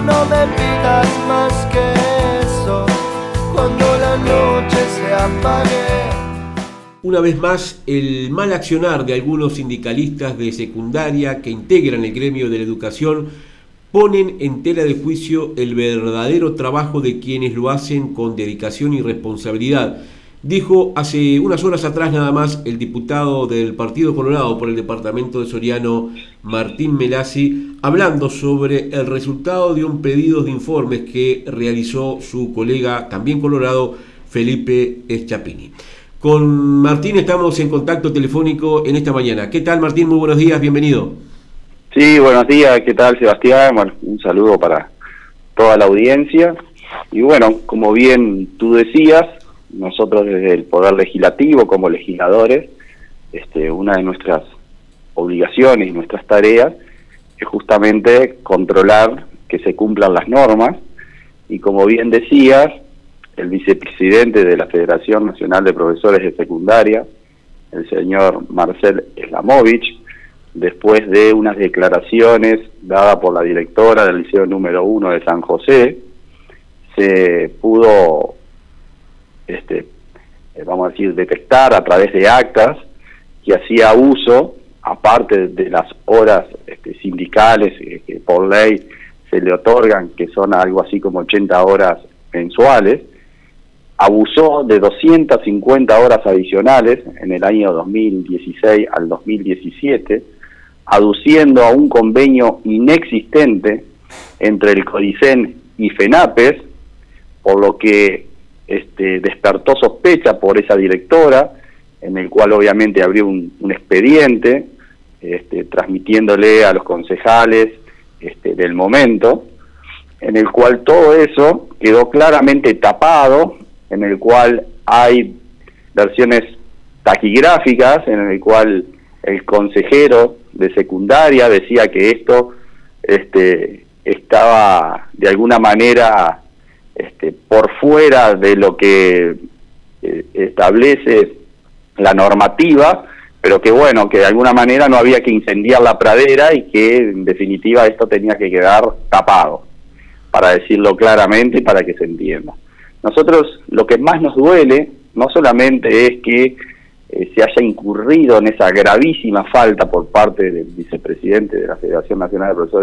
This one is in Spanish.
No me pidas más que eso cuando la noche se apague. Una vez más, el mal accionar de algunos sindicalistas de secundaria que integran el gremio de la educación ponen en tela de juicio el verdadero trabajo de quienes lo hacen con dedicación y responsabilidad. Dijo hace unas horas atrás nada más el diputado del Partido Colorado por el departamento de Soriano, Martín Melasi, hablando sobre el resultado de un pedido de informes que realizó su colega, también colorado, Felipe Eschapini. Con Martín estamos en contacto telefónico en esta mañana. ¿Qué tal Martín? Muy buenos días, bienvenido. Sí, buenos días, ¿qué tal Sebastián? un saludo para toda la audiencia. Y bueno, como bien tú decías, nosotros desde el Poder Legislativo como legisladores, este, una de nuestras obligaciones y nuestras tareas es justamente controlar que se cumplan las normas. Y como bien decías, el vicepresidente de la Federación Nacional de Profesores de Secundaria, el señor Marcel Slamovich, después de unas declaraciones dadas por la directora del Liceo número 1 de San José, se pudo, este, eh, vamos a decir, detectar a través de actas que hacía uso, aparte de las horas este, sindicales que por ley se le otorgan, que son algo así como 80 horas mensuales, abusó de 250 horas adicionales en el año 2016 al 2017, aduciendo a un convenio inexistente entre el CODICEN y FENAPES, por lo que este, despertó sospecha por esa directora, en el cual obviamente abrió un, expediente, este, transmitiéndole a los concejales este, del momento, en el cual todo eso quedó claramente tapado en el cual hay versiones taquigráficas, en el cual el consejero de secundaria decía que esto este, estaba de alguna manera este, por fuera de lo que eh, establece la normativa, pero que bueno, que de alguna manera no había que incendiar la pradera y que en definitiva esto tenía que quedar tapado, para decirlo claramente y para que se entienda. Nosotros lo que más nos duele no solamente es que eh, se haya incurrido en esa gravísima falta por parte del vicepresidente de la Federación Nacional de Profesores